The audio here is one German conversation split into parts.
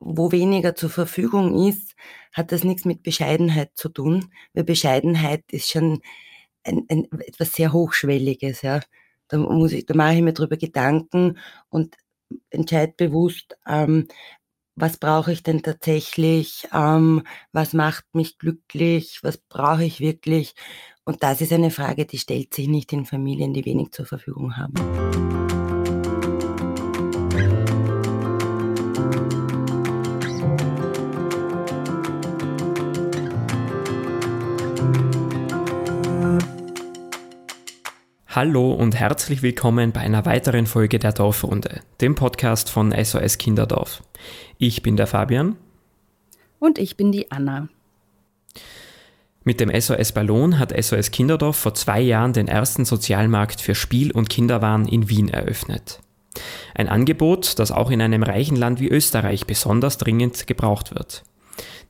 wo weniger zur Verfügung ist, hat das nichts mit Bescheidenheit zu tun, weil Bescheidenheit ist schon ein, ein, etwas sehr Hochschwelliges. Ja. Da, muss ich, da mache ich mir drüber Gedanken und entscheide bewusst, ähm, was brauche ich denn tatsächlich, ähm, was macht mich glücklich, was brauche ich wirklich. Und das ist eine Frage, die stellt sich nicht in Familien, die wenig zur Verfügung haben. Hallo und herzlich willkommen bei einer weiteren Folge der Dorfrunde, dem Podcast von SOS Kinderdorf. Ich bin der Fabian. Und ich bin die Anna. Mit dem SOS Ballon hat SOS Kinderdorf vor zwei Jahren den ersten Sozialmarkt für Spiel- und Kinderwaren in Wien eröffnet. Ein Angebot, das auch in einem reichen Land wie Österreich besonders dringend gebraucht wird.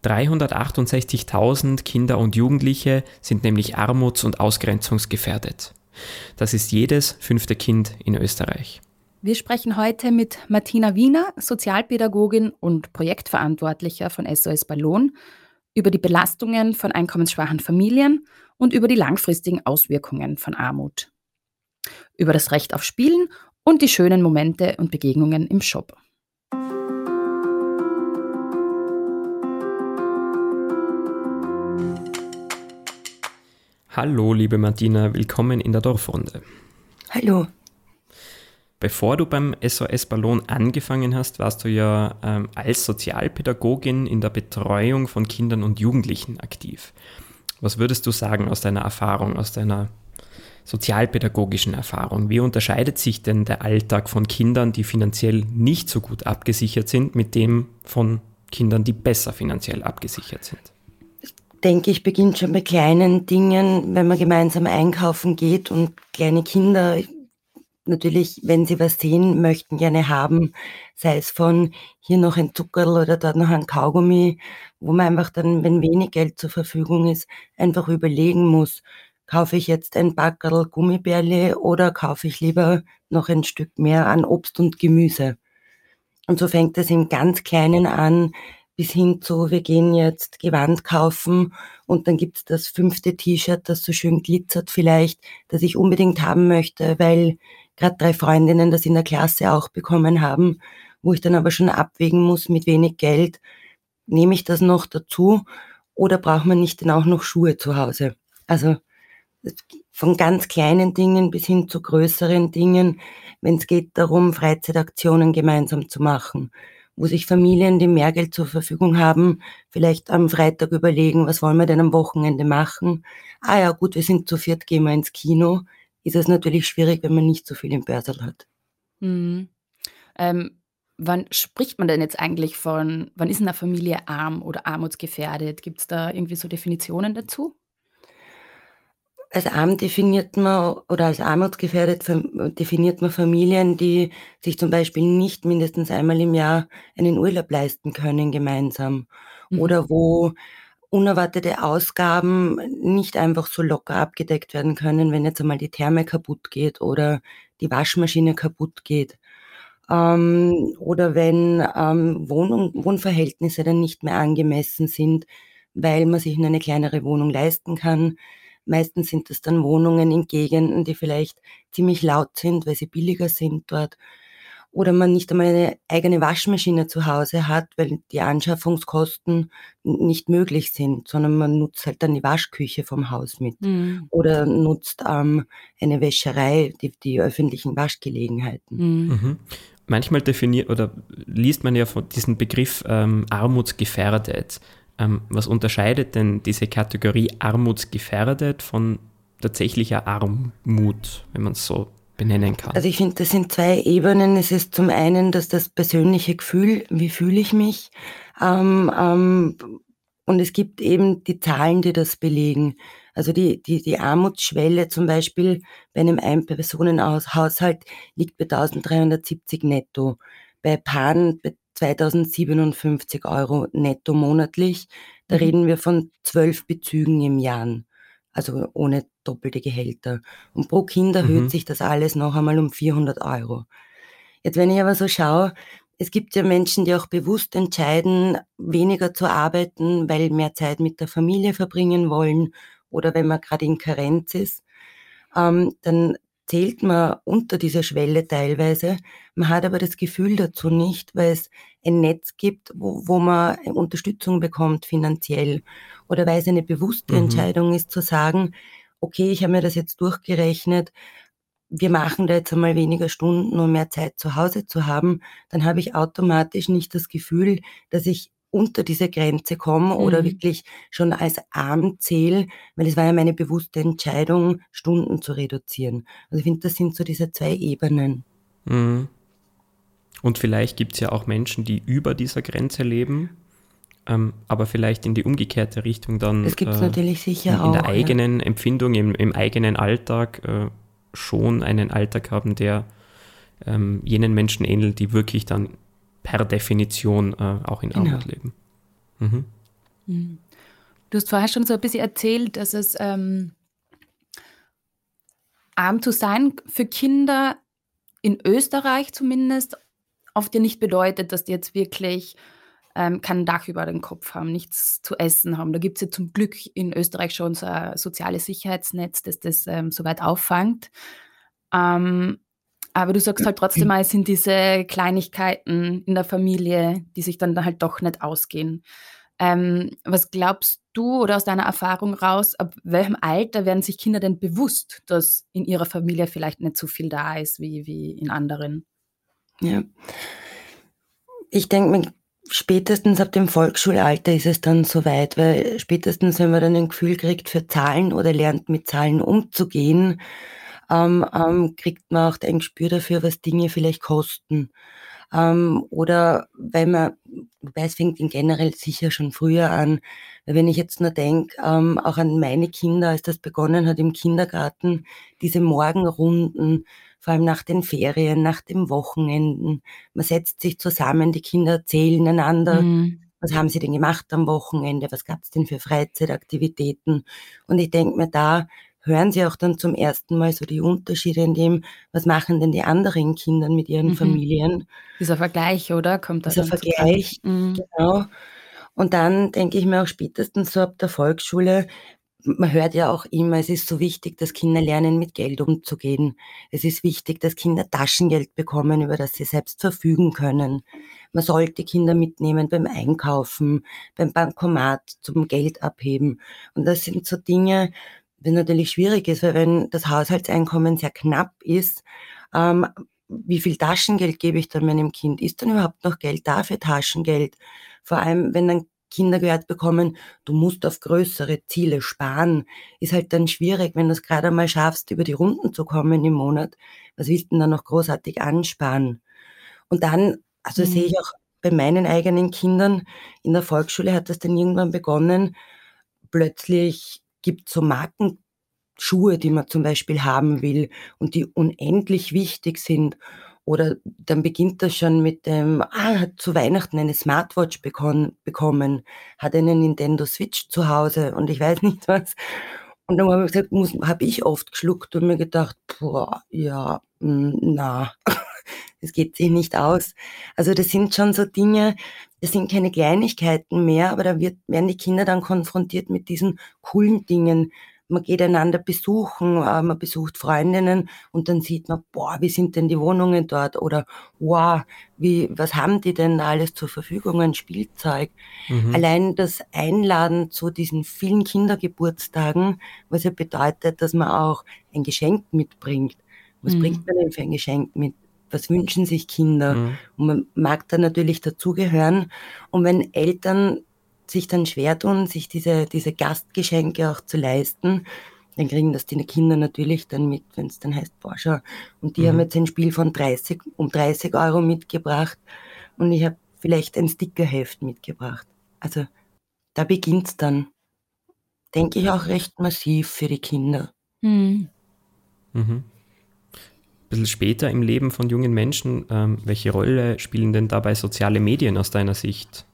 368.000 Kinder und Jugendliche sind nämlich armuts- und ausgrenzungsgefährdet. Das ist jedes fünfte Kind in Österreich. Wir sprechen heute mit Martina Wiener, Sozialpädagogin und Projektverantwortlicher von SOS Ballon, über die Belastungen von einkommensschwachen Familien und über die langfristigen Auswirkungen von Armut. Über das Recht auf Spielen und die schönen Momente und Begegnungen im Shop. Hallo, liebe Martina, willkommen in der Dorfrunde. Hallo. Bevor du beim SOS Ballon angefangen hast, warst du ja ähm, als Sozialpädagogin in der Betreuung von Kindern und Jugendlichen aktiv. Was würdest du sagen aus deiner Erfahrung, aus deiner sozialpädagogischen Erfahrung? Wie unterscheidet sich denn der Alltag von Kindern, die finanziell nicht so gut abgesichert sind, mit dem von Kindern, die besser finanziell abgesichert sind? Denke ich, beginnt schon bei kleinen Dingen, wenn man gemeinsam einkaufen geht und kleine Kinder natürlich, wenn sie was sehen, möchten gerne haben, sei es von hier noch ein Zuckerl oder dort noch ein Kaugummi, wo man einfach dann, wenn wenig Geld zur Verfügung ist, einfach überlegen muss, kaufe ich jetzt ein Backerl Gummibärle oder kaufe ich lieber noch ein Stück mehr an Obst und Gemüse. Und so fängt es im ganz Kleinen an, bis hin zu, wir gehen jetzt Gewand kaufen und dann gibt's das fünfte T-Shirt, das so schön glitzert vielleicht, das ich unbedingt haben möchte, weil gerade drei Freundinnen das in der Klasse auch bekommen haben, wo ich dann aber schon abwägen muss, mit wenig Geld, nehme ich das noch dazu oder braucht man nicht denn auch noch Schuhe zu Hause? Also von ganz kleinen Dingen bis hin zu größeren Dingen, wenn es geht darum, Freizeitaktionen gemeinsam zu machen wo sich Familien, die mehr Geld zur Verfügung haben, vielleicht am Freitag überlegen, was wollen wir denn am Wochenende machen? Ah ja, gut, wir sind zu viert, gehen wir ins Kino. Ist es natürlich schwierig, wenn man nicht so viel im Börsel hat. Mhm. Ähm, wann spricht man denn jetzt eigentlich von, wann ist eine Familie arm oder armutsgefährdet? Gibt es da irgendwie so Definitionen dazu? Als arm definiert man oder als armutsgefährdet definiert man Familien, die sich zum Beispiel nicht mindestens einmal im Jahr einen Urlaub leisten können gemeinsam mhm. oder wo unerwartete Ausgaben nicht einfach so locker abgedeckt werden können, wenn jetzt einmal die Therme kaputt geht oder die Waschmaschine kaputt geht. Ähm, oder wenn ähm, Wohnung, Wohnverhältnisse dann nicht mehr angemessen sind, weil man sich nur eine kleinere Wohnung leisten kann, Meistens sind es dann Wohnungen in Gegenden, die vielleicht ziemlich laut sind, weil sie billiger sind dort. Oder man nicht einmal eine eigene Waschmaschine zu Hause hat, weil die Anschaffungskosten nicht möglich sind, sondern man nutzt halt dann die Waschküche vom Haus mit. Mhm. Oder nutzt ähm, eine Wäscherei, die, die öffentlichen Waschgelegenheiten. Mhm. Mhm. Manchmal definiert oder liest man ja von diesem Begriff ähm, armutsgefährdet. Ähm, was unterscheidet denn diese Kategorie armutsgefährdet von tatsächlicher Armut, wenn man es so benennen kann? Also ich finde, das sind zwei Ebenen. Es ist zum einen, dass das persönliche Gefühl, wie fühle ich mich, ähm, ähm, und es gibt eben die Zahlen, die das belegen. Also die, die, die Armutsschwelle zum Beispiel bei einem Ein-Personen-Haushalt liegt bei 1370 netto. Bei Paaren bei 2057 Euro netto monatlich. Da mhm. reden wir von zwölf Bezügen im Jahr, also ohne doppelte Gehälter. Und pro Kind erhöht mhm. sich das alles noch einmal um 400 Euro. Jetzt, wenn ich aber so schaue, es gibt ja Menschen, die auch bewusst entscheiden, weniger zu arbeiten, weil mehr Zeit mit der Familie verbringen wollen oder wenn man gerade in Karenz ist. Ähm, dann zählt man unter dieser Schwelle teilweise. Man hat aber das Gefühl dazu nicht, weil es ein Netz gibt, wo, wo man Unterstützung bekommt finanziell oder weil es eine bewusste mhm. Entscheidung ist zu sagen, okay, ich habe mir das jetzt durchgerechnet, wir machen da jetzt einmal weniger Stunden, um mehr Zeit zu Hause zu haben, dann habe ich automatisch nicht das Gefühl, dass ich unter diese Grenze komme mhm. oder wirklich schon als arm zähle, weil es war ja meine bewusste Entscheidung, Stunden zu reduzieren. Also ich finde, das sind so diese zwei Ebenen. Mhm. Und vielleicht gibt es ja auch Menschen, die über dieser Grenze leben, ähm, aber vielleicht in die umgekehrte Richtung dann. Das gibt es äh, natürlich sicher in, auch. In der eigenen ja. Empfindung, im, im, eigenen Alltag äh, schon einen Alltag haben, der ähm, jenen Menschen ähnelt, die wirklich dann per Definition äh, auch in genau. Armut leben. Mhm. mhm. Du hast vorher schon so ein bisschen erzählt, dass es ähm, arm zu sein für Kinder in Österreich zumindest oft ja nicht bedeutet, dass die jetzt wirklich ähm, kein Dach über den Kopf haben, nichts zu essen haben. Da gibt es ja zum Glück in Österreich schon so ein soziales Sicherheitsnetz, das das ähm, soweit auffangt. Ähm, aber du sagst halt trotzdem mal, es sind diese Kleinigkeiten in der Familie, die sich dann halt doch nicht ausgehen. Ähm, was glaubst du oder aus deiner Erfahrung raus, ab welchem Alter werden sich Kinder denn bewusst, dass in ihrer Familie vielleicht nicht so viel da ist wie, wie in anderen? Ja. Ich denke, spätestens ab dem Volksschulalter ist es dann soweit, weil spätestens, wenn man dann ein Gefühl kriegt für Zahlen oder lernt mit Zahlen umzugehen, ähm, ähm, kriegt man auch ein Gespür dafür, was Dinge vielleicht kosten. Ähm, oder weil man, wobei es fängt in generell sicher schon früher an, weil wenn ich jetzt nur denke, ähm, auch an meine Kinder, als das begonnen hat im Kindergarten, diese Morgenrunden, vor allem nach den Ferien, nach den Wochenenden. Man setzt sich zusammen, die Kinder erzählen einander, mhm. was haben sie denn gemacht am Wochenende, was gab es denn für Freizeitaktivitäten. Und ich denke mir, da hören sie auch dann zum ersten Mal so die Unterschiede in dem, was machen denn die anderen Kinder mit ihren mhm. Familien. Dieser Vergleich, oder? Kommt Dieser Vergleich, mhm. genau. Und dann denke ich mir auch spätestens so ab der Volksschule, man hört ja auch immer, es ist so wichtig, dass Kinder lernen, mit Geld umzugehen. Es ist wichtig, dass Kinder Taschengeld bekommen, über das sie selbst verfügen können. Man sollte Kinder mitnehmen beim Einkaufen, beim Bankomat zum Geld abheben. Und das sind so Dinge, das natürlich schwierig ist, weil wenn das Haushaltseinkommen sehr knapp ist, ähm, wie viel Taschengeld gebe ich dann meinem Kind? Ist dann überhaupt noch Geld da für Taschengeld? Vor allem, wenn dann Kinder gehört bekommen, du musst auf größere Ziele sparen, ist halt dann schwierig, wenn du es gerade einmal schaffst, über die Runden zu kommen im Monat. Was willst du denn dann noch großartig ansparen? Und dann, also mhm. sehe ich auch bei meinen eigenen Kindern, in der Volksschule hat das dann irgendwann begonnen, plötzlich gibt so Markenschuhe, die man zum Beispiel haben will und die unendlich wichtig sind. Oder dann beginnt das schon mit dem, ah, hat zu Weihnachten eine Smartwatch bekommen, hat eine Nintendo Switch zu Hause und ich weiß nicht was. Und dann habe ich gesagt, habe ich oft geschluckt und mir gedacht, boah, ja, hm, na, das geht sich nicht aus. Also das sind schon so Dinge, das sind keine Kleinigkeiten mehr, aber da wird, werden die Kinder dann konfrontiert mit diesen coolen Dingen. Man geht einander besuchen, äh, man besucht Freundinnen und dann sieht man, boah, wie sind denn die Wohnungen dort? Oder wow, wie, was haben die denn da alles zur Verfügung an Spielzeug? Mhm. Allein das Einladen zu diesen vielen Kindergeburtstagen, was ja bedeutet, dass man auch ein Geschenk mitbringt. Was mhm. bringt man denn für ein Geschenk mit? Was wünschen sich Kinder. Mhm. Und man mag da natürlich dazugehören. Und wenn Eltern sich dann schwer tun, sich diese, diese Gastgeschenke auch zu leisten, dann kriegen das die Kinder natürlich dann mit, wenn es dann heißt, schau, und die mhm. haben jetzt ein Spiel von 30, um 30 Euro mitgebracht und ich habe vielleicht ein Stickerheft mitgebracht. Also da beginnt's dann, denke ich, auch recht massiv für die Kinder. Mhm. Mhm bisschen später im Leben von jungen Menschen, ähm, welche Rolle spielen denn dabei soziale Medien aus deiner Sicht?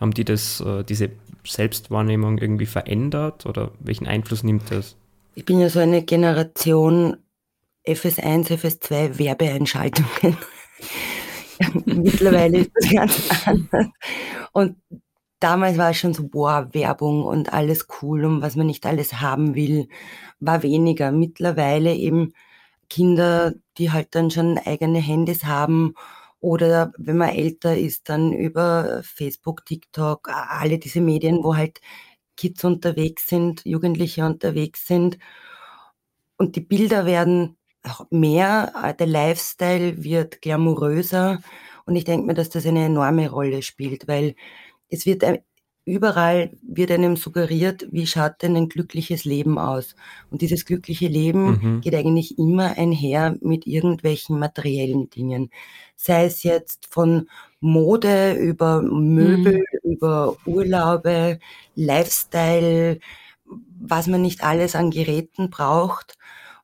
Haben die das, äh, diese Selbstwahrnehmung irgendwie verändert oder welchen Einfluss nimmt das? Ich bin ja so eine Generation FS1, FS2 Werbeeinschaltungen. Mittlerweile ist das ganz anders. Und damals war es schon so, boah, Werbung und alles cool und was man nicht alles haben will, war weniger. Mittlerweile eben Kinder, die halt dann schon eigene Handys haben oder wenn man älter ist, dann über Facebook, TikTok, alle diese Medien, wo halt Kids unterwegs sind, Jugendliche unterwegs sind. Und die Bilder werden mehr, der Lifestyle wird glamouröser. Und ich denke mir, dass das eine enorme Rolle spielt, weil es wird überall wird einem suggeriert, wie schaut denn ein glückliches Leben aus? Und dieses glückliche Leben mhm. geht eigentlich immer einher mit irgendwelchen materiellen Dingen. Sei es jetzt von Mode über Möbel, mhm. über Urlaube, Lifestyle, was man nicht alles an Geräten braucht.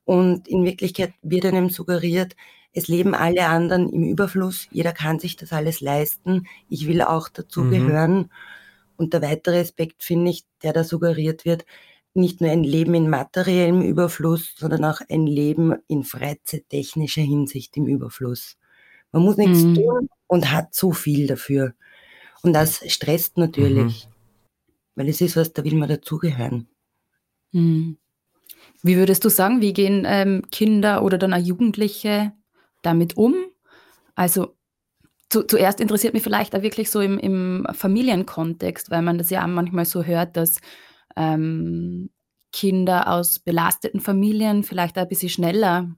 Und in Wirklichkeit wird einem suggeriert, es leben alle anderen im Überfluss, jeder kann sich das alles leisten, ich will auch dazugehören. Mhm. Und der weitere Aspekt, finde ich, der da suggeriert wird, nicht nur ein Leben in materiellem Überfluss, sondern auch ein Leben in freizeittechnischer Hinsicht im Überfluss. Man muss nichts mhm. tun und hat zu viel dafür. Und das stresst natürlich, mhm. weil es ist was, da will man dazugehören. Mhm. Wie würdest du sagen, wie gehen ähm, Kinder oder dann auch Jugendliche damit um? Also zu, zuerst interessiert mich vielleicht auch wirklich so im, im, Familienkontext, weil man das ja auch manchmal so hört, dass ähm, Kinder aus belasteten Familien vielleicht ein bisschen schneller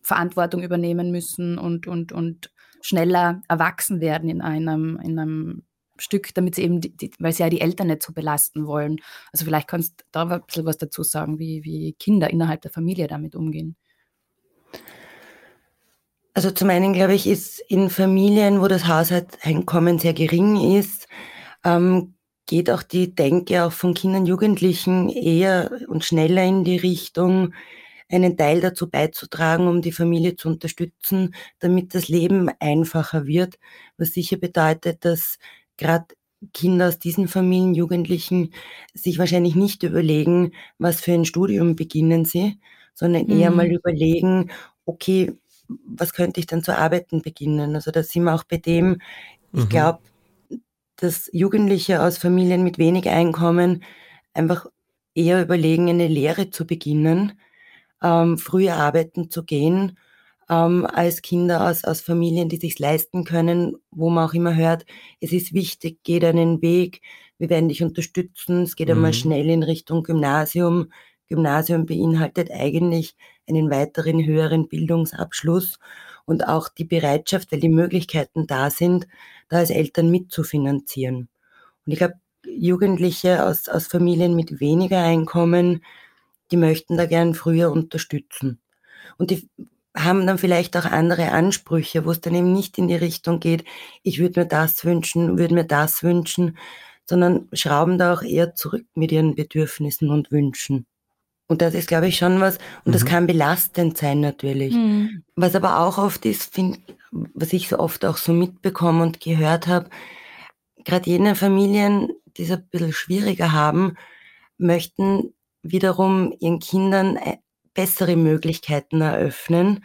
Verantwortung übernehmen müssen und, und, und schneller erwachsen werden in einem, in einem Stück, damit sie eben, die, die, weil sie ja die Eltern nicht so belasten wollen. Also vielleicht kannst du da ein bisschen was dazu sagen, wie, wie Kinder innerhalb der Familie damit umgehen. Also zum einen, glaube ich, ist in Familien, wo das Haushaltseinkommen sehr gering ist, ähm, geht auch die Denke auch von Kindern, Jugendlichen eher und schneller in die Richtung, einen Teil dazu beizutragen, um die Familie zu unterstützen, damit das Leben einfacher wird, was sicher bedeutet, dass gerade Kinder aus diesen Familien, Jugendlichen sich wahrscheinlich nicht überlegen, was für ein Studium beginnen sie, sondern eher mhm. mal überlegen, okay, was könnte ich dann zu arbeiten beginnen? Also da sind wir auch bei dem, ich mhm. glaube, dass Jugendliche aus Familien mit wenig Einkommen einfach eher überlegen, eine Lehre zu beginnen, ähm, früher arbeiten zu gehen ähm, als Kinder aus, aus Familien, die sich leisten können, wo man auch immer hört, es ist wichtig, geht einen Weg, wir werden dich unterstützen, es geht mhm. einmal schnell in Richtung Gymnasium. Gymnasium beinhaltet eigentlich einen weiteren höheren Bildungsabschluss und auch die Bereitschaft, weil die Möglichkeiten da sind, da als Eltern mitzufinanzieren. Und ich glaube, Jugendliche aus, aus Familien mit weniger Einkommen, die möchten da gern früher unterstützen. Und die haben dann vielleicht auch andere Ansprüche, wo es dann eben nicht in die Richtung geht, ich würde mir das wünschen, würde mir das wünschen, sondern schrauben da auch eher zurück mit ihren Bedürfnissen und Wünschen. Und das ist, glaube ich, schon was, und mhm. das kann belastend sein natürlich. Mhm. Was aber auch oft ist, find, was ich so oft auch so mitbekomme und gehört habe, gerade jene Familien, die es ein bisschen schwieriger haben, möchten wiederum ihren Kindern äh, bessere Möglichkeiten eröffnen.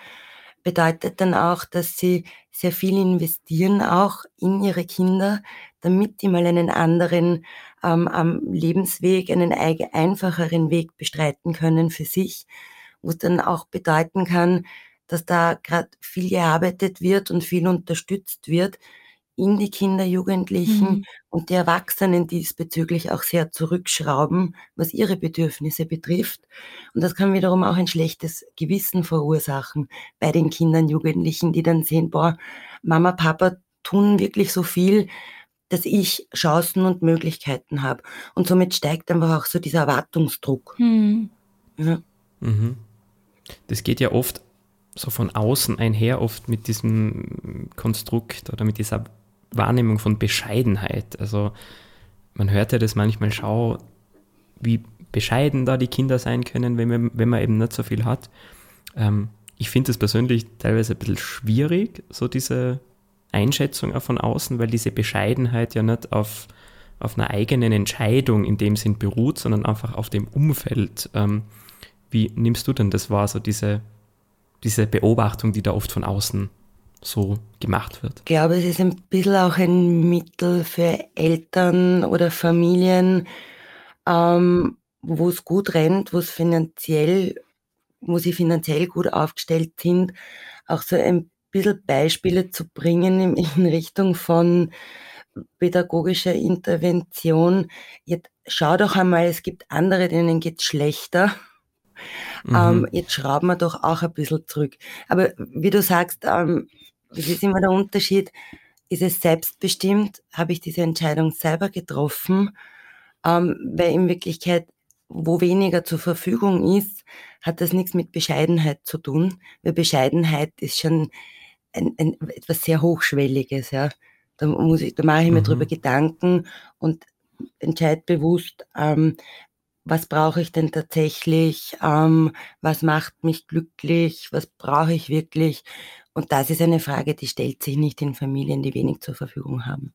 Bedeutet dann auch, dass sie sehr viel investieren, auch in ihre Kinder, damit die mal einen anderen ähm, am Lebensweg, einen einfacheren Weg bestreiten können für sich, wo es dann auch bedeuten kann, dass da gerade viel gearbeitet wird und viel unterstützt wird, in die Kinder, Jugendlichen mhm. und die Erwachsenen diesbezüglich auch sehr zurückschrauben, was ihre Bedürfnisse betrifft. Und das kann wiederum auch ein schlechtes Gewissen verursachen bei den Kindern, Jugendlichen, die dann sehen, boah, Mama, Papa tun wirklich so viel, dass ich Chancen und Möglichkeiten habe. Und somit steigt einfach auch so dieser Erwartungsdruck. Mhm. Ja. Mhm. Das geht ja oft so von außen einher, oft mit diesem Konstrukt oder mit dieser Wahrnehmung von Bescheidenheit. Also man hört ja das manchmal, schau, wie bescheiden da die Kinder sein können, wenn man, wenn man eben nicht so viel hat. Ähm, ich finde es persönlich teilweise ein bisschen schwierig, so diese Einschätzung auch von außen, weil diese Bescheidenheit ja nicht auf, auf einer eigenen Entscheidung in dem Sinn beruht, sondern einfach auf dem Umfeld. Ähm, wie nimmst du denn das wahr, so diese, diese Beobachtung, die da oft von außen so gemacht wird? Ich glaube, es ist ein bisschen auch ein Mittel für Eltern oder Familien, ähm, wo es gut rennt, wo es finanziell, wo sie finanziell gut aufgestellt sind, auch so ein bisschen Beispiele zu bringen in, Richtung von pädagogischer Intervention. Jetzt schau doch einmal, es gibt andere, denen geht es schlechter. Mhm. Ähm, jetzt schrauben wir doch auch ein bisschen zurück. Aber wie du sagst, ähm, wie ist immer der Unterschied? Ist es selbstbestimmt? Habe ich diese Entscheidung selber getroffen? Ähm, weil in Wirklichkeit, wo weniger zur Verfügung ist, hat das nichts mit Bescheidenheit zu tun. Weil Bescheidenheit ist schon ein, ein, etwas sehr Hochschwelliges. Ja. Da, muss ich, da mache ich mir mhm. drüber Gedanken und entscheide bewusst, ähm, was brauche ich denn tatsächlich, ähm, was macht mich glücklich, was brauche ich wirklich. Und das ist eine Frage, die stellt sich nicht in Familien, die wenig zur Verfügung haben.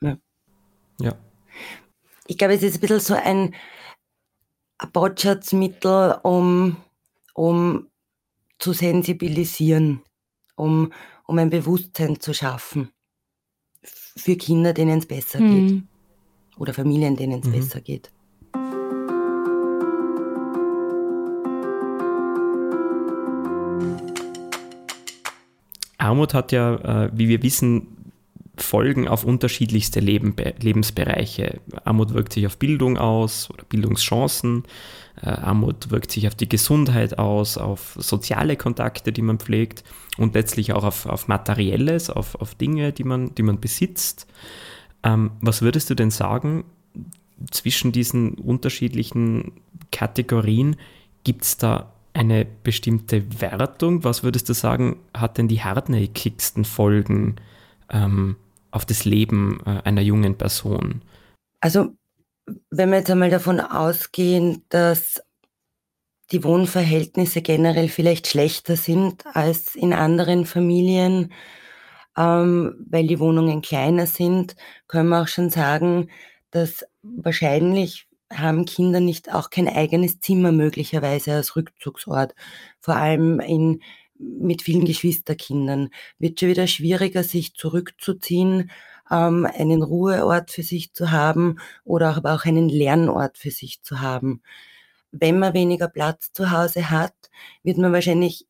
Ja. ja. Ich glaube, es ist ein bisschen so ein Botschatzmittel, um, um zu sensibilisieren, um, um ein Bewusstsein zu schaffen für Kinder, denen es besser mhm. geht. Oder Familien, denen es mhm. besser geht. Armut hat ja, äh, wie wir wissen, Folgen auf unterschiedlichste Leben, Lebensbereiche. Armut wirkt sich auf Bildung aus oder Bildungschancen. Äh, Armut wirkt sich auf die Gesundheit aus, auf soziale Kontakte, die man pflegt und letztlich auch auf, auf Materielles, auf, auf Dinge, die man, die man besitzt. Ähm, was würdest du denn sagen, zwischen diesen unterschiedlichen Kategorien gibt es da eine bestimmte Wertung? Was würdest du sagen, hat denn die hartnäckigsten Folgen ähm, auf das Leben äh, einer jungen Person? Also, wenn wir jetzt einmal davon ausgehen, dass die Wohnverhältnisse generell vielleicht schlechter sind als in anderen Familien, ähm, weil die Wohnungen kleiner sind, können wir auch schon sagen, dass wahrscheinlich haben Kinder nicht auch kein eigenes Zimmer möglicherweise als Rückzugsort, vor allem in, mit vielen Geschwisterkindern. Wird schon wieder schwieriger, sich zurückzuziehen, ähm, einen Ruheort für sich zu haben oder aber auch einen Lernort für sich zu haben. Wenn man weniger Platz zu Hause hat, wird man wahrscheinlich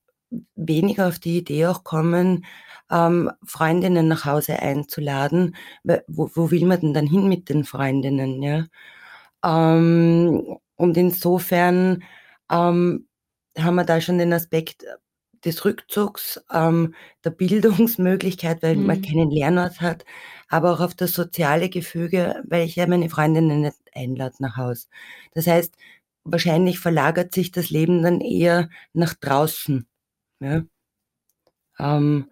weniger auf die Idee auch kommen, ähm, Freundinnen nach Hause einzuladen. Wo, wo will man denn dann hin mit den Freundinnen? Ja? Ähm, und insofern ähm, haben wir da schon den Aspekt des Rückzugs, ähm, der Bildungsmöglichkeit, weil mhm. man keinen Lernort hat, aber auch auf das soziale Gefüge, weil ich ja meine Freundinnen nicht einlade nach Haus. Das heißt, wahrscheinlich verlagert sich das Leben dann eher nach draußen. Ja? Ähm,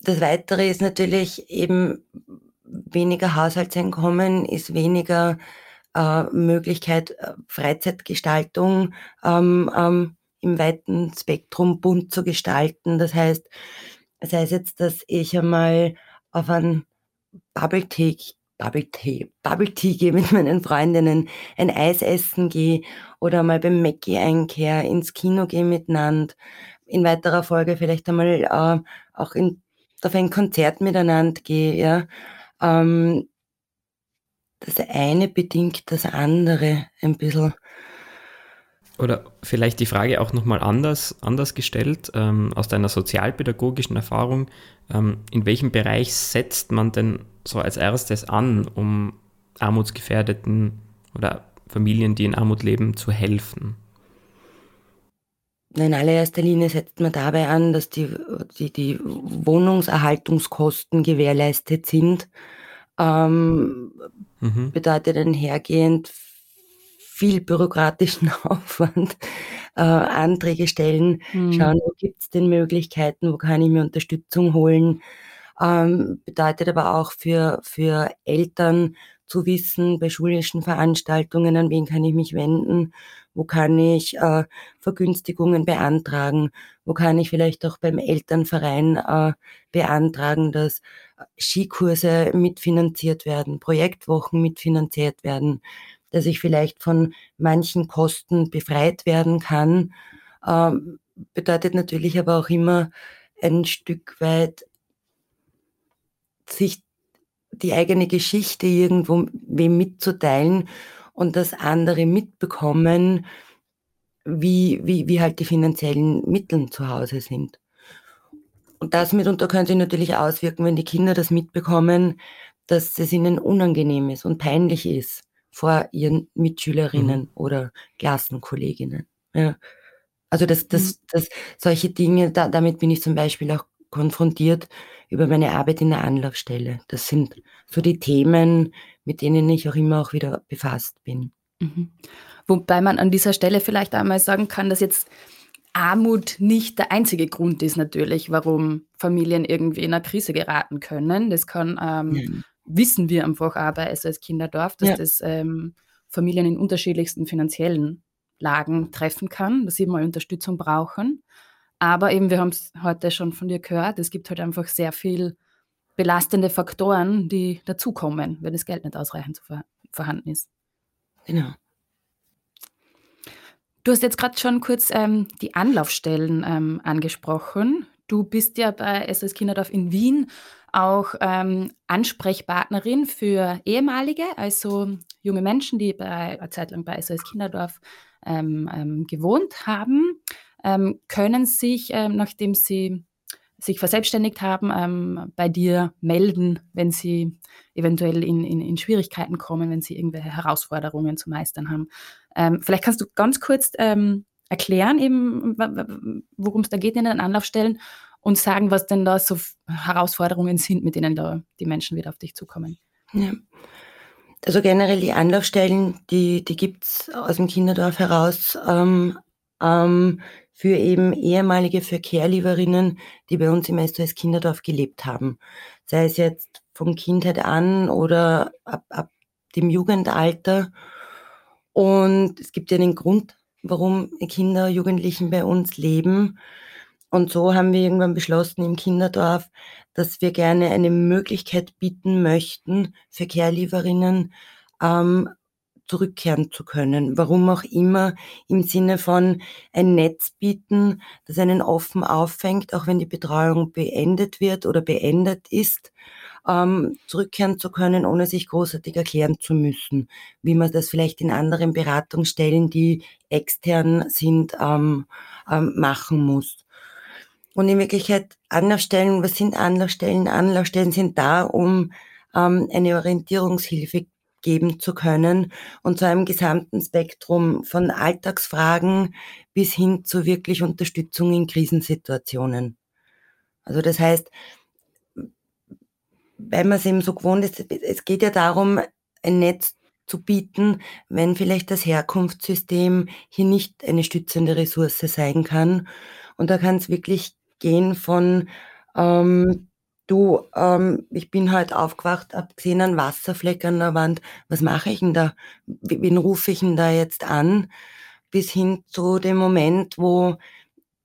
das Weitere ist natürlich eben weniger Haushaltseinkommen, ist weniger äh, Möglichkeit, äh, Freizeitgestaltung ähm, ähm, im weiten Spektrum bunt zu gestalten. Das heißt, sei es jetzt, dass ich einmal auf einen Bubble Tea, Bubble Tea, Bubble Tea gehe mit meinen Freundinnen, ein Eis essen gehe oder mal beim Mackie einkehr, ins Kino gehe miteinander, in weiterer Folge vielleicht einmal äh, auch in, auf ein Konzert miteinander gehe, ja. Ähm, das eine bedingt das andere ein bisschen. Oder vielleicht die Frage auch nochmal anders, anders gestellt, ähm, aus deiner sozialpädagogischen Erfahrung. Ähm, in welchem Bereich setzt man denn so als erstes an, um armutsgefährdeten oder Familien, die in Armut leben, zu helfen? In allererster Linie setzt man dabei an, dass die, die, die Wohnungserhaltungskosten gewährleistet sind ähm, mhm. bedeutet einhergehend viel bürokratischen Aufwand, äh, Anträge stellen, mhm. schauen, wo gibt es denn Möglichkeiten, wo kann ich mir Unterstützung holen. Ähm, bedeutet aber auch für, für Eltern zu wissen, bei schulischen Veranstaltungen, an wen kann ich mich wenden, wo kann ich äh, Vergünstigungen beantragen, wo kann ich vielleicht auch beim Elternverein äh, beantragen, dass Skikurse mitfinanziert werden, Projektwochen mitfinanziert werden, dass ich vielleicht von manchen Kosten befreit werden kann. Ähm, bedeutet natürlich aber auch immer ein Stück weit sich die eigene Geschichte irgendwo wem mitzuteilen und dass andere mitbekommen, wie, wie, wie halt die finanziellen Mittel zu Hause sind. Und das mitunter könnte sich natürlich auswirken, wenn die Kinder das mitbekommen, dass es ihnen unangenehm ist und peinlich ist vor ihren Mitschülerinnen mhm. oder Klassenkolleginnen. Ja. Also das, das, mhm. das, solche Dinge, da, damit bin ich zum Beispiel auch konfrontiert über meine Arbeit in der Anlaufstelle. Das sind so die Themen, mit denen ich auch immer auch wieder befasst bin. Mhm. Wobei man an dieser Stelle vielleicht einmal sagen kann, dass jetzt Armut nicht der einzige Grund ist natürlich, warum Familien irgendwie in eine Krise geraten können. Das kann, ähm, ja. wissen wir einfach auch bei SOS Kinderdorf, dass ja. das ähm, Familien in unterschiedlichsten finanziellen Lagen treffen kann, dass sie mal Unterstützung brauchen. Aber eben, wir haben es heute schon von dir gehört, es gibt halt einfach sehr viel belastende Faktoren, die dazukommen, wenn das Geld nicht ausreichend vorhanden ist. Genau. Du hast jetzt gerade schon kurz ähm, die Anlaufstellen ähm, angesprochen. Du bist ja bei SOS Kinderdorf in Wien auch ähm, Ansprechpartnerin für ehemalige, also junge Menschen, die bei, eine Zeit lang bei SOS Kinderdorf ähm, ähm, gewohnt haben, ähm, können sich, nachdem sie sich verselbstständigt haben, bei dir melden, wenn sie eventuell in, in, in, Schwierigkeiten kommen, wenn sie irgendwelche Herausforderungen zu meistern haben. Ähm, vielleicht kannst du ganz kurz ähm, erklären, worum es da geht in den Anlaufstellen und sagen, was denn da so Herausforderungen sind, mit denen da die Menschen wieder auf dich zukommen. Ja. Also generell die Anlaufstellen, die, die gibt es aus dem Kinderdorf heraus ähm, ähm, für eben ehemalige Verkehrlieferinnen, die bei uns im SOS Kinderdorf gelebt haben. Sei es jetzt von Kindheit an oder ab, ab dem Jugendalter. Und es gibt ja den Grund, warum Kinder, Jugendlichen bei uns leben. Und so haben wir irgendwann beschlossen im Kinderdorf, dass wir gerne eine Möglichkeit bieten möchten, Verkehrlieferinnen ähm, zurückkehren zu können. Warum auch immer im Sinne von ein Netz bieten, das einen offen auffängt, auch wenn die Betreuung beendet wird oder beendet ist, ähm, zurückkehren zu können, ohne sich großartig erklären zu müssen, wie man das vielleicht in anderen Beratungsstellen, die extern sind, ähm, ähm, machen muss. Und in Wirklichkeit Anlaufstellen, was sind Anlaufstellen? Anlaufstellen sind da, um ähm, eine Orientierungshilfe geben zu können und zu einem gesamten Spektrum von Alltagsfragen bis hin zu wirklich Unterstützung in Krisensituationen. Also das heißt, weil man es eben so gewohnt ist, es geht ja darum, ein Netz zu bieten, wenn vielleicht das Herkunftssystem hier nicht eine stützende Ressource sein kann. Und da kann es wirklich gehen von ähm, du, ähm, ich bin heute aufgewacht, hab gesehen einen Wasserfleck an der Wand, was mache ich denn da? Wen rufe ich denn da jetzt an? Bis hin zu dem Moment, wo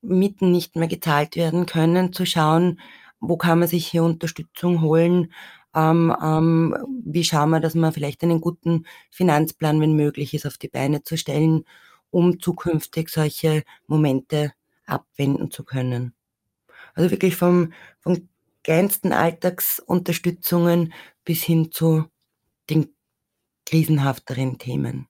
Mieten nicht mehr gezahlt werden können, zu schauen, wo kann man sich hier Unterstützung holen, ähm, ähm, wie schauen wir, dass man vielleicht einen guten Finanzplan, wenn möglich ist, auf die Beine zu stellen, um zukünftig solche Momente abwenden zu können. Also wirklich vom, vom kleinsten Alltagsunterstützungen bis hin zu den krisenhafteren Themen.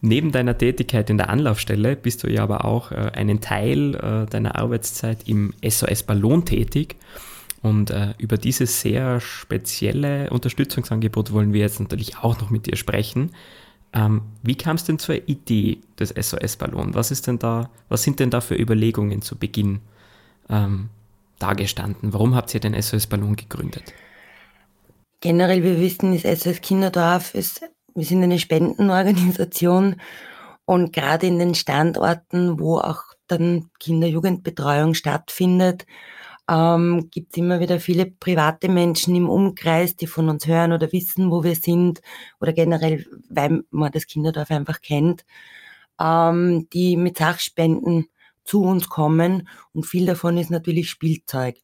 Neben deiner Tätigkeit in der Anlaufstelle bist du ja aber auch äh, einen Teil äh, deiner Arbeitszeit im SOS Ballon tätig. Und äh, über dieses sehr spezielle Unterstützungsangebot wollen wir jetzt natürlich auch noch mit dir sprechen. Ähm, wie kam es denn zur Idee des SOS Ballon? Was ist denn da, was sind denn da für Überlegungen zu Beginn ähm, dargestanden? Warum habt ihr den SOS Ballon gegründet? Generell, wir wissen, das SOS Kinderdorf ist, wir sind eine Spendenorganisation und gerade in den Standorten, wo auch dann Kinder-Jugendbetreuung stattfindet, ähm, gibt es immer wieder viele private Menschen im Umkreis, die von uns hören oder wissen, wo wir sind oder generell, weil man das Kinderdorf einfach kennt, ähm, die mit Sachspenden zu uns kommen und viel davon ist natürlich Spielzeug.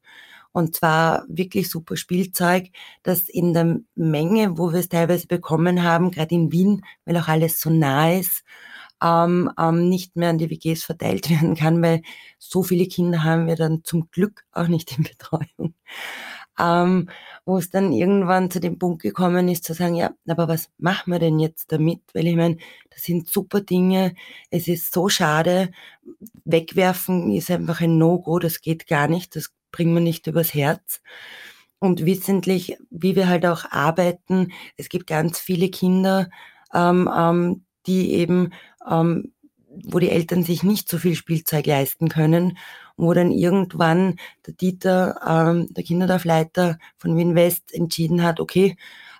Und zwar wirklich super Spielzeug, das in der Menge, wo wir es teilweise bekommen haben, gerade in Wien, weil auch alles so nah ist, ähm, ähm, nicht mehr an die WGs verteilt werden kann, weil so viele Kinder haben wir dann zum Glück auch nicht in Betreuung. Ähm, wo es dann irgendwann zu dem Punkt gekommen ist, zu sagen, ja, aber was machen wir denn jetzt damit? Weil ich meine, das sind super Dinge, es ist so schade, wegwerfen ist einfach ein No-Go, das geht gar nicht, das bringen wir nicht übers Herz. Und wissentlich, wie wir halt auch arbeiten, es gibt ganz viele Kinder, ähm, ähm, die eben, ähm, wo die Eltern sich nicht so viel Spielzeug leisten können wo dann irgendwann der Dieter, ähm, der Kinderdorfleiter von Wien West, entschieden hat, okay,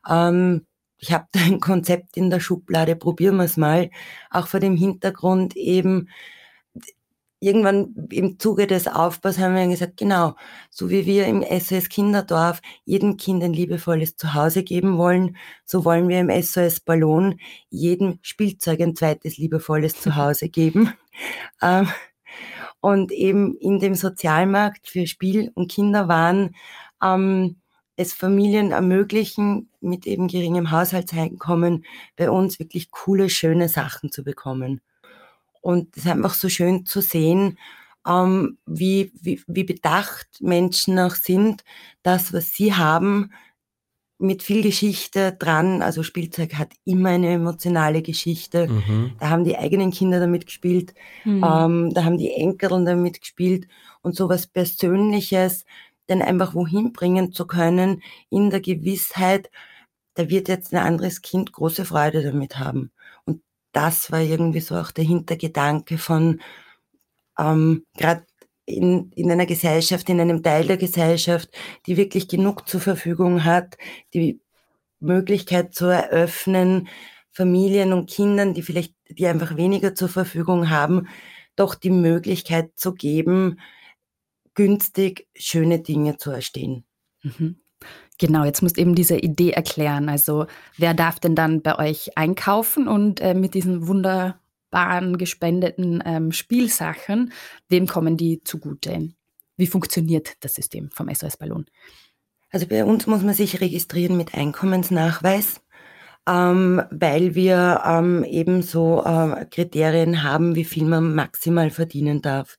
ähm, ich habe da ein Konzept in der Schublade, probieren wir es mal. Auch vor dem Hintergrund eben, irgendwann im Zuge des Aufbaus haben wir gesagt, genau, so wie wir im SOS Kinderdorf jedem Kind ein liebevolles Zuhause geben wollen, so wollen wir im SOS Ballon jedem Spielzeug ein zweites liebevolles Zuhause geben. Ähm, und eben in dem Sozialmarkt für Spiel- und Kinderwaren ähm, es Familien ermöglichen, mit eben geringem Haushaltseinkommen bei uns wirklich coole, schöne Sachen zu bekommen. Und es ist einfach so schön zu sehen, ähm, wie, wie, wie bedacht Menschen auch sind, das, was sie haben, mit viel Geschichte dran. Also Spielzeug hat immer eine emotionale Geschichte. Mhm. Da haben die eigenen Kinder damit gespielt, mhm. ähm, da haben die Enkel damit gespielt und sowas Persönliches dann einfach wohin bringen zu können, in der Gewissheit, da wird jetzt ein anderes Kind große Freude damit haben. Und das war irgendwie so auch der Hintergedanke von ähm, gerade in, in einer Gesellschaft, in einem Teil der Gesellschaft, die wirklich genug zur Verfügung hat, die Möglichkeit zu eröffnen, Familien und Kindern, die vielleicht, die einfach weniger zur Verfügung haben, doch die Möglichkeit zu geben, günstig schöne Dinge zu erstehen. Mhm. Genau, jetzt musst du eben diese Idee erklären. Also wer darf denn dann bei euch einkaufen und äh, mit diesen Wunder Bahn gespendeten ähm, Spielsachen, wem kommen die zugute? Wie funktioniert das System vom SOS Ballon? Also bei uns muss man sich registrieren mit Einkommensnachweis, ähm, weil wir ähm, eben so äh, Kriterien haben, wie viel man maximal verdienen darf.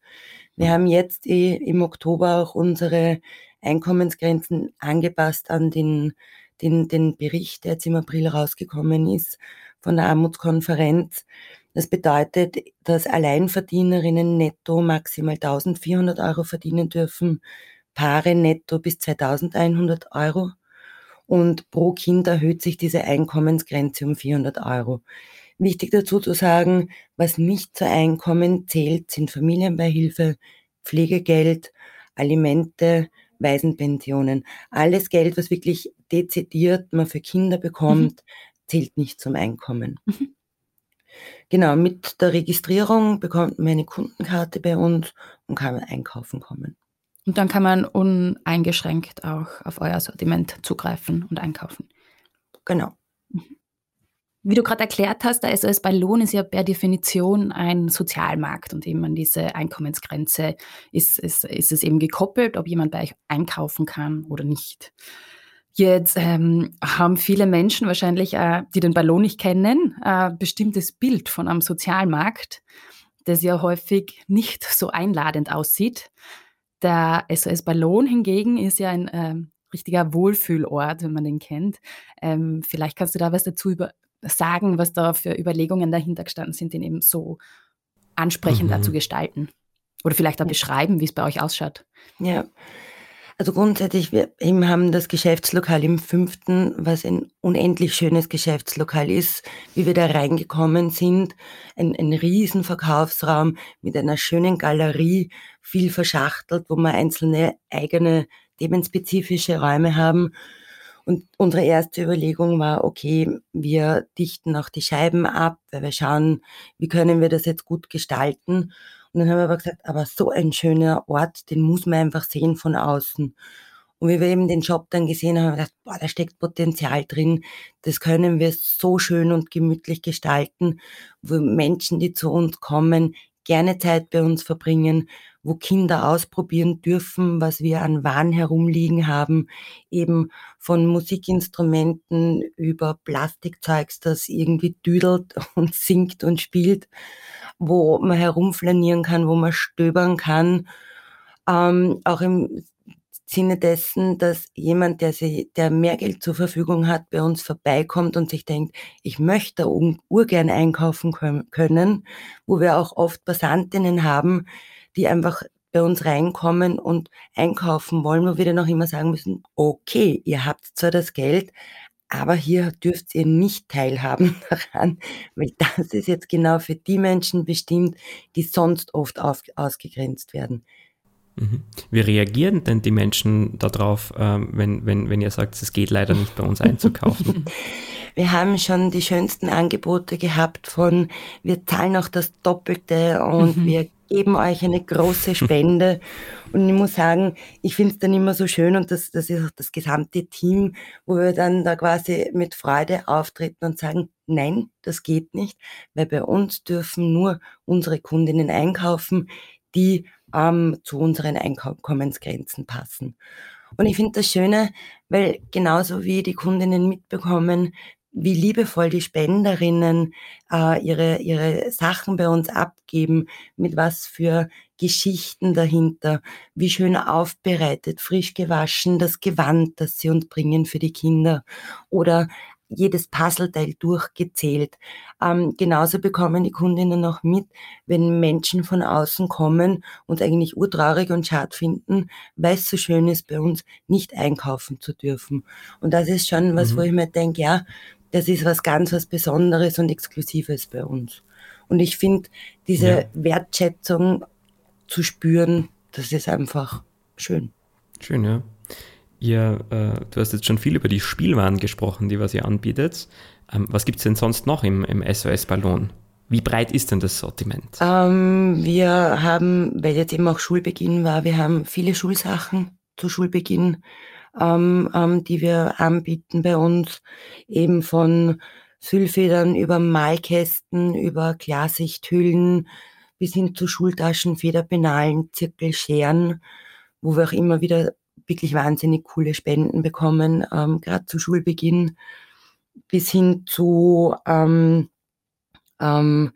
Wir haben jetzt eh im Oktober auch unsere Einkommensgrenzen angepasst an den, den, den Bericht, der jetzt im April rausgekommen ist von der Armutskonferenz. Das bedeutet, dass Alleinverdienerinnen netto maximal 1400 Euro verdienen dürfen, Paare netto bis 2100 Euro und pro Kind erhöht sich diese Einkommensgrenze um 400 Euro. Wichtig dazu zu sagen, was nicht zu Einkommen zählt, sind Familienbeihilfe, Pflegegeld, Alimente, Waisenpensionen. Alles Geld, was wirklich dezidiert man für Kinder bekommt, mhm. zählt nicht zum Einkommen. Mhm. Genau, mit der Registrierung bekommt man eine Kundenkarte bei uns und kann einkaufen kommen. Und dann kann man uneingeschränkt auch auf euer Sortiment zugreifen und einkaufen. Genau. Mhm. Wie du gerade erklärt hast, der SOS Ballon ist ja per Definition ein Sozialmarkt und eben an diese Einkommensgrenze ist, ist, ist es eben gekoppelt, ob jemand bei euch einkaufen kann oder nicht. Jetzt ähm, haben viele Menschen wahrscheinlich, äh, die den Ballon nicht kennen, ein bestimmtes Bild von einem Sozialmarkt, das ja häufig nicht so einladend aussieht. Der SOS Ballon hingegen ist ja ein ähm, richtiger Wohlfühlort, wenn man den kennt. Ähm, vielleicht kannst du da was dazu über sagen, was da für Überlegungen dahinter gestanden sind, den eben so ansprechend mhm. zu gestalten. Oder vielleicht auch beschreiben, wie es bei euch ausschaut. Ja, also grundsätzlich, wir haben das Geschäftslokal im fünften, was ein unendlich schönes Geschäftslokal ist, wie wir da reingekommen sind. Ein, ein riesen Verkaufsraum mit einer schönen Galerie, viel verschachtelt, wo wir einzelne eigene themenspezifische Räume haben. Und unsere erste Überlegung war, okay, wir dichten auch die Scheiben ab, weil wir schauen, wie können wir das jetzt gut gestalten. Und dann haben wir aber gesagt, aber so ein schöner Ort, den muss man einfach sehen von außen. Und wie wir eben den Shop dann gesehen haben, haben wir gedacht, boah, da steckt Potenzial drin. Das können wir so schön und gemütlich gestalten, wo Menschen, die zu uns kommen, gerne Zeit bei uns verbringen, wo Kinder ausprobieren dürfen, was wir an Waren herumliegen haben, eben von Musikinstrumenten über Plastikzeugs, das irgendwie düdelt und singt und spielt, wo man herumflanieren kann, wo man stöbern kann, ähm, auch im Sinne dessen, dass jemand, der, sie, der mehr Geld zur Verfügung hat, bei uns vorbeikommt und sich denkt, ich möchte urgern einkaufen können, wo wir auch oft Passantinnen haben, die einfach bei uns reinkommen und einkaufen wollen, wo wir dann auch immer sagen müssen, okay, ihr habt zwar das Geld, aber hier dürft ihr nicht teilhaben daran, weil das ist jetzt genau für die Menschen bestimmt, die sonst oft auf, ausgegrenzt werden. Mhm. Wie reagieren denn die Menschen darauf, ähm, wenn, wenn, wenn ihr sagt, es geht leider nicht bei uns einzukaufen? Wir haben schon die schönsten Angebote gehabt von, wir zahlen auch das Doppelte und mhm. wir geben euch eine große Spende. Und ich muss sagen, ich finde es dann immer so schön und das, das ist auch das gesamte Team, wo wir dann da quasi mit Freude auftreten und sagen, nein, das geht nicht, weil bei uns dürfen nur unsere Kundinnen einkaufen, die ähm, zu unseren Einkommensgrenzen passen. Und ich finde das Schöne, weil genauso wie die Kundinnen mitbekommen, wie liebevoll die Spenderinnen äh, ihre, ihre Sachen bei uns abgeben, mit was für Geschichten dahinter, wie schön aufbereitet, frisch gewaschen, das Gewand, das sie uns bringen für die Kinder oder jedes Puzzleteil durchgezählt. Ähm, genauso bekommen die Kundinnen auch mit, wenn Menschen von außen kommen und eigentlich urtraurig und schad finden, weil es so schön ist, bei uns nicht einkaufen zu dürfen. Und das ist schon was, mhm. wo ich mir denke, ja, das ist was ganz was Besonderes und Exklusives bei uns. Und ich finde, diese ja. Wertschätzung zu spüren, das ist einfach schön. Schön, ja. Ihr, äh, du hast jetzt schon viel über die Spielwaren gesprochen, die was ihr anbietet. Ähm, was gibt es denn sonst noch im, im SOS-Ballon? Wie breit ist denn das Sortiment? Ähm, wir haben, weil jetzt eben auch Schulbeginn war, wir haben viele Schulsachen zu Schulbeginn, ähm, ähm, die wir anbieten bei uns, eben von Füllfedern über Malkästen, über Klarsichthüllen bis hin zu Schultaschen, Federpenalen, Zirkelscheren, wo wir auch immer wieder wirklich wahnsinnig coole Spenden bekommen, ähm, gerade zu Schulbeginn, bis hin zu ähm, ähm,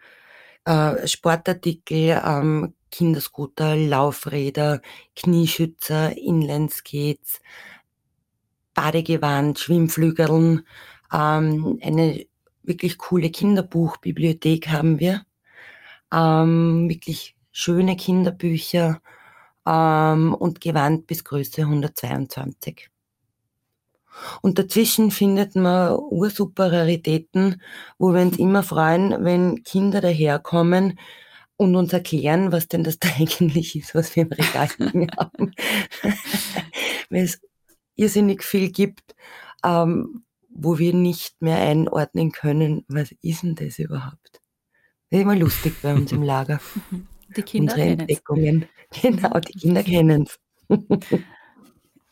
äh, Sportartikel, ähm, Kinderscooter, Laufräder, Knieschützer, Inlineskates, Badegewand, Schwimmflügeln, ähm, eine wirklich coole Kinderbuchbibliothek haben wir. Ähm, wirklich schöne Kinderbücher, ähm, und Gewand bis Größe 122. Und dazwischen findet man ursuper Raritäten, wo wir uns immer freuen, wenn Kinder daherkommen und uns erklären, was denn das da eigentlich ist, was wir im Regal haben. Weil es irrsinnig viel gibt, ähm, wo wir nicht mehr einordnen können, was ist denn das überhaupt? Das ist immer lustig bei uns im Lager. Die Kinder Unsere Entdeckungen. Genau, die Kinder kennen es.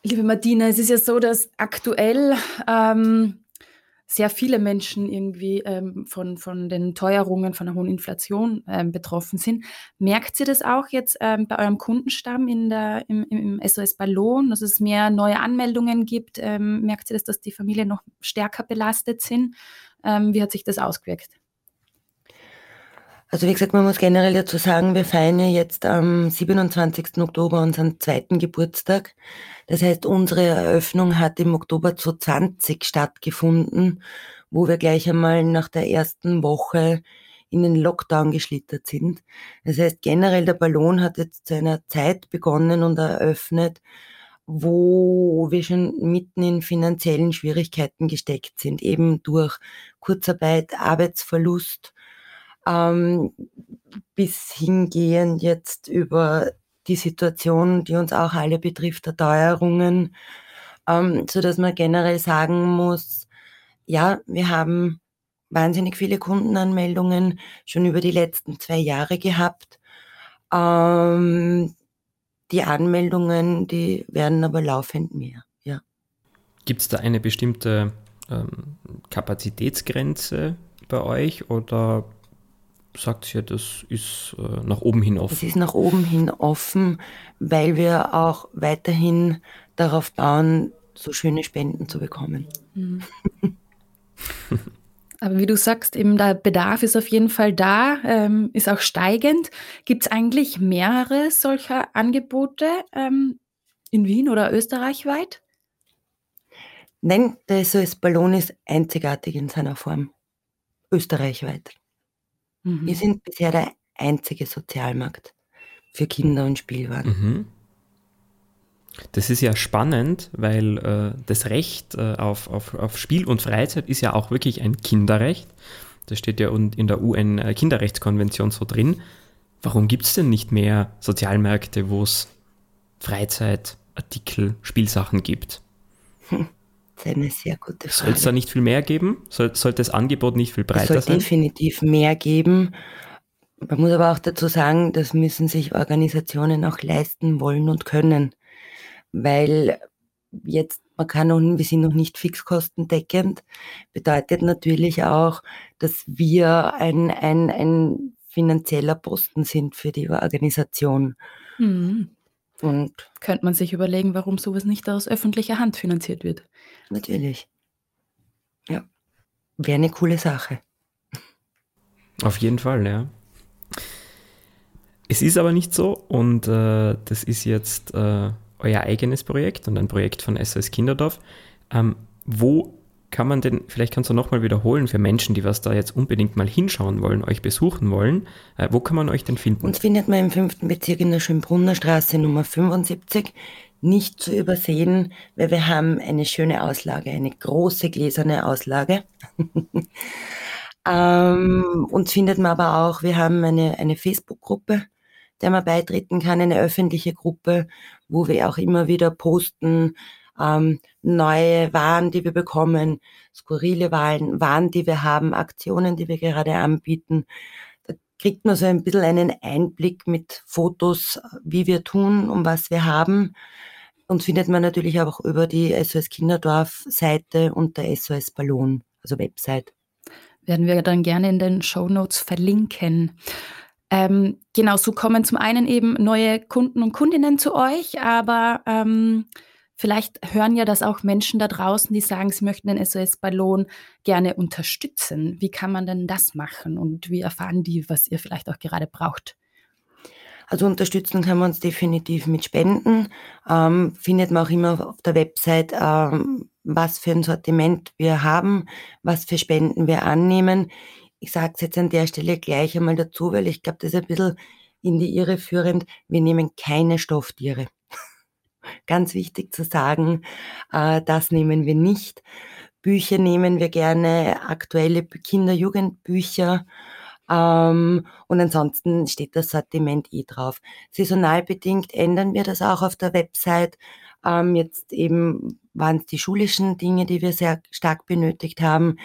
Liebe Martina, es ist ja so, dass aktuell ähm, sehr viele Menschen irgendwie ähm, von, von den Teuerungen, von der hohen Inflation ähm, betroffen sind. Merkt ihr das auch jetzt ähm, bei eurem Kundenstamm in der, im, im SOS Ballon, dass es mehr neue Anmeldungen gibt? Ähm, merkt ihr das, dass die Familien noch stärker belastet sind? Ähm, wie hat sich das ausgewirkt? Also wie gesagt, man muss generell dazu sagen, wir feiern ja jetzt am 27. Oktober unseren zweiten Geburtstag. Das heißt, unsere Eröffnung hat im Oktober 2020 stattgefunden, wo wir gleich einmal nach der ersten Woche in den Lockdown geschlittert sind. Das heißt, generell der Ballon hat jetzt zu einer Zeit begonnen und eröffnet, wo wir schon mitten in finanziellen Schwierigkeiten gesteckt sind, eben durch Kurzarbeit, Arbeitsverlust, ähm, bis hingehend jetzt über die Situation, die uns auch alle betrifft, der Teuerungen, ähm, so man generell sagen muss, ja, wir haben wahnsinnig viele Kundenanmeldungen schon über die letzten zwei Jahre gehabt. Ähm, die Anmeldungen, die werden aber laufend mehr, ja. Gibt es da eine bestimmte ähm, Kapazitätsgrenze bei euch oder sagt ihr, das ist äh, nach oben hin offen? Es ist nach oben hin offen, weil wir auch weiterhin darauf bauen, so schöne Spenden zu bekommen. Mhm. Aber wie du sagst, eben der Bedarf ist auf jeden Fall da, ähm, ist auch steigend. Gibt es eigentlich mehrere solcher Angebote ähm, in Wien oder österreichweit? Nein, der SOS Ballon ist einzigartig in seiner Form, österreichweit. Mhm. Wir sind bisher der einzige Sozialmarkt für Kinder und Spielwaren. Mhm. Das ist ja spannend, weil äh, das Recht äh, auf, auf, auf Spiel und Freizeit ist ja auch wirklich ein Kinderrecht. Das steht ja in der UN-Kinderrechtskonvention so drin. Warum gibt es denn nicht mehr Sozialmärkte, wo es Freizeitartikel, Spielsachen gibt? Hm, eine sehr gute Frage. Soll es da nicht viel mehr geben? Soll, sollte das Angebot nicht viel breiter sein? Es soll definitiv mehr geben. Man muss aber auch dazu sagen, das müssen sich Organisationen auch leisten wollen und können weil jetzt, man kann noch, wir sind noch nicht fixkostendeckend, bedeutet natürlich auch, dass wir ein, ein, ein finanzieller Posten sind für die Organisation. Mhm. Und könnte man sich überlegen, warum sowas nicht aus öffentlicher Hand finanziert wird. Natürlich. Ja. Wäre eine coole Sache. Auf jeden Fall, ja. Es ist aber nicht so und äh, das ist jetzt äh, euer eigenes Projekt und ein Projekt von SOS Kinderdorf. Ähm, wo kann man denn, vielleicht kannst du nochmal wiederholen für Menschen, die was da jetzt unbedingt mal hinschauen wollen, euch besuchen wollen, äh, wo kann man euch denn finden? Uns findet man im fünften Bezirk in der Schönbrunner Straße Nummer 75. Nicht zu übersehen, weil wir haben eine schöne Auslage, eine große gläserne Auslage. ähm, uns findet man aber auch, wir haben eine, eine Facebook-Gruppe, der man beitreten kann, eine öffentliche Gruppe, wo wir auch immer wieder posten, ähm, neue Waren, die wir bekommen, skurrile Waren, Waren, die wir haben, Aktionen, die wir gerade anbieten. Da kriegt man so ein bisschen einen Einblick mit Fotos, wie wir tun und was wir haben. Uns findet man natürlich auch über die SOS Kinderdorf Seite und der SOS Ballon, also Website. Werden wir dann gerne in den Show Notes verlinken. Ähm, genau, so kommen zum einen eben neue Kunden und Kundinnen zu euch, aber ähm, vielleicht hören ja das auch Menschen da draußen, die sagen, sie möchten den SOS Ballon gerne unterstützen. Wie kann man denn das machen und wie erfahren die, was ihr vielleicht auch gerade braucht? Also unterstützen kann man uns definitiv mit Spenden. Ähm, findet man auch immer auf der Website, ähm, was für ein Sortiment wir haben, was für Spenden wir annehmen. Ich sage es jetzt an der Stelle gleich einmal dazu, weil ich glaube, das ist ein bisschen in die Irre führend. Wir nehmen keine Stofftiere. Ganz wichtig zu sagen, äh, das nehmen wir nicht. Bücher nehmen wir gerne, aktuelle Kinder-Jugendbücher. Ähm, und ansonsten steht das Sortiment eh drauf. Saisonal bedingt ändern wir das auch auf der Website. Ähm, jetzt eben waren es die schulischen Dinge, die wir sehr stark benötigt haben.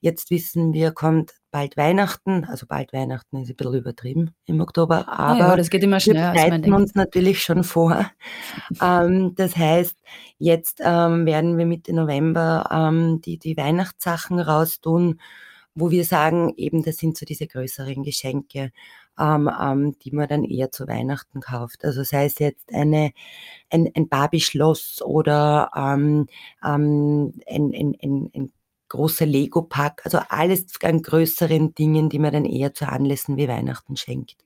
Jetzt wissen wir, kommt bald Weihnachten, also bald Weihnachten ist ein bisschen übertrieben im Oktober, aber ja, das geht immer schneller, wir bereiten uns natürlich schon vor. ähm, das heißt, jetzt ähm, werden wir Mitte November ähm, die, die Weihnachtssachen raustun, wo wir sagen, eben das sind so diese größeren Geschenke, ähm, ähm, die man dann eher zu Weihnachten kauft. Also sei es jetzt eine, ein, ein Barbie-Schloss oder ähm, ein, ein, ein, ein großer Lego-Pack, also alles an größeren Dingen, die man dann eher zu Anlässen wie Weihnachten schenkt.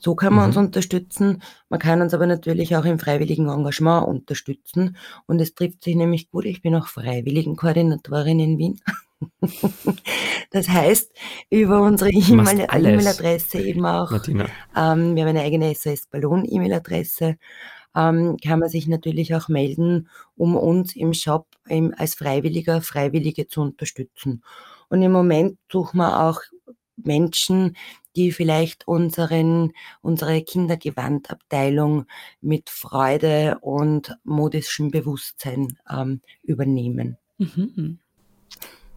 So kann man mhm. uns unterstützen. Man kann uns aber natürlich auch im freiwilligen Engagement unterstützen. Und es trifft sich nämlich gut. Ich bin auch Freiwilligenkoordinatorin in Wien. das heißt, über unsere E-Mail-Adresse eben auch. Ähm, wir haben eine eigene SOS-Ballon-E-Mail-Adresse ähm, kann man sich natürlich auch melden, um uns im Shop im, als Freiwilliger, Freiwillige zu unterstützen. Und im Moment suchen wir auch Menschen, die vielleicht unseren, unsere Kindergewandabteilung mit Freude und modischem Bewusstsein ähm, übernehmen. Mhm.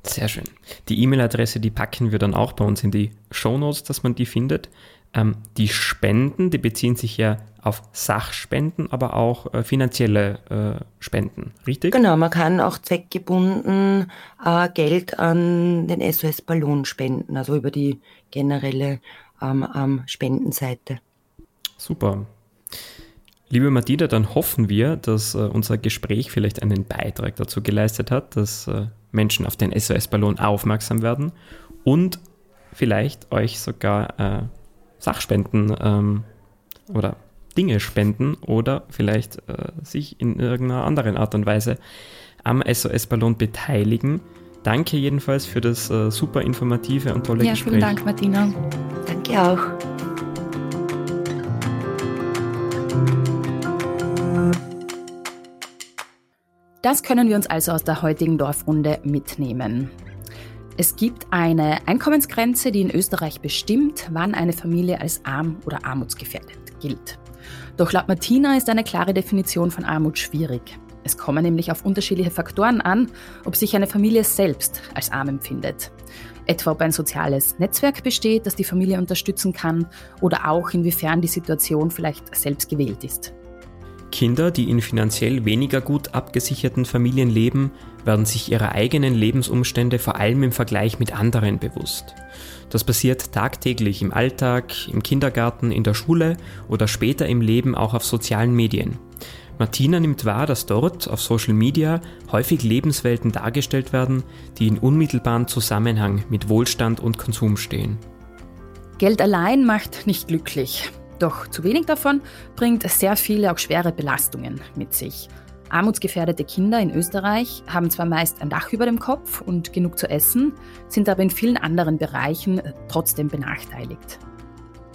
Sehr schön. Die E-Mail-Adresse, die packen wir dann auch bei uns in die Show Notes, dass man die findet. Ähm, die Spenden, die beziehen sich ja auf Sachspenden, aber auch äh, finanzielle äh, Spenden, richtig? Genau, man kann auch zweckgebunden äh, Geld an den SOS Ballon spenden, also über die generelle ähm, ähm, Spendenseite. Super. Liebe Madida, dann hoffen wir, dass äh, unser Gespräch vielleicht einen Beitrag dazu geleistet hat, dass äh, Menschen auf den SOS-Ballon aufmerksam werden und vielleicht euch sogar äh, Sachspenden ähm, oder Dinge spenden oder vielleicht äh, sich in irgendeiner anderen Art und Weise am SOS-Ballon beteiligen. Danke jedenfalls für das äh, super informative und tolle ja, Gespräch. Vielen Dank, Martina. Danke auch. Das können wir uns also aus der heutigen Dorfrunde mitnehmen. Es gibt eine Einkommensgrenze, die in Österreich bestimmt, wann eine Familie als arm oder armutsgefährdet gilt. Doch laut Martina ist eine klare Definition von Armut schwierig. Es kommen nämlich auf unterschiedliche Faktoren an, ob sich eine Familie selbst als arm empfindet. Etwa ob ein soziales Netzwerk besteht, das die Familie unterstützen kann oder auch inwiefern die Situation vielleicht selbst gewählt ist. Kinder, die in finanziell weniger gut abgesicherten Familien leben, werden sich ihrer eigenen Lebensumstände vor allem im Vergleich mit anderen bewusst. Das passiert tagtäglich im Alltag, im Kindergarten, in der Schule oder später im Leben auch auf sozialen Medien. Martina nimmt wahr, dass dort auf Social Media häufig Lebenswelten dargestellt werden, die in unmittelbaren Zusammenhang mit Wohlstand und Konsum stehen. Geld allein macht nicht glücklich. Doch zu wenig davon bringt sehr viele auch schwere Belastungen mit sich. Armutsgefährdete Kinder in Österreich haben zwar meist ein Dach über dem Kopf und genug zu essen, sind aber in vielen anderen Bereichen trotzdem benachteiligt.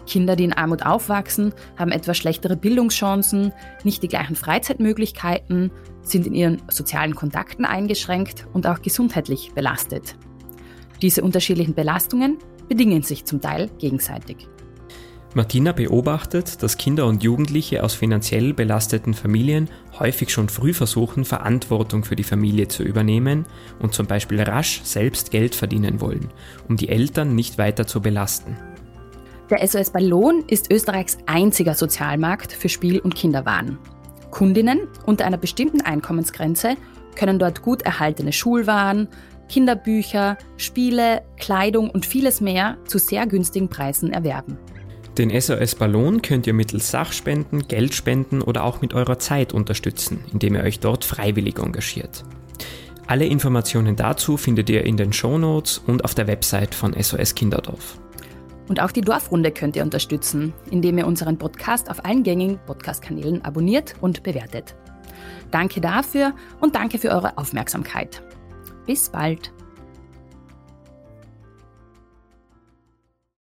Kinder, die in Armut aufwachsen, haben etwas schlechtere Bildungschancen, nicht die gleichen Freizeitmöglichkeiten, sind in ihren sozialen Kontakten eingeschränkt und auch gesundheitlich belastet. Diese unterschiedlichen Belastungen bedingen sich zum Teil gegenseitig. Martina beobachtet, dass Kinder und Jugendliche aus finanziell belasteten Familien häufig schon früh versuchen, Verantwortung für die Familie zu übernehmen und zum Beispiel rasch selbst Geld verdienen wollen, um die Eltern nicht weiter zu belasten. Der SOS Ballon ist Österreichs einziger Sozialmarkt für Spiel- und Kinderwaren. Kundinnen unter einer bestimmten Einkommensgrenze können dort gut erhaltene Schulwaren, Kinderbücher, Spiele, Kleidung und vieles mehr zu sehr günstigen Preisen erwerben. Den SOS Ballon könnt ihr mittels Sachspenden, Geldspenden oder auch mit eurer Zeit unterstützen, indem ihr euch dort freiwillig engagiert. Alle Informationen dazu findet ihr in den Shownotes und auf der Website von SOS Kinderdorf. Und auch die Dorfrunde könnt ihr unterstützen, indem ihr unseren Podcast auf allen gängigen Podcast-Kanälen abonniert und bewertet. Danke dafür und danke für eure Aufmerksamkeit. Bis bald.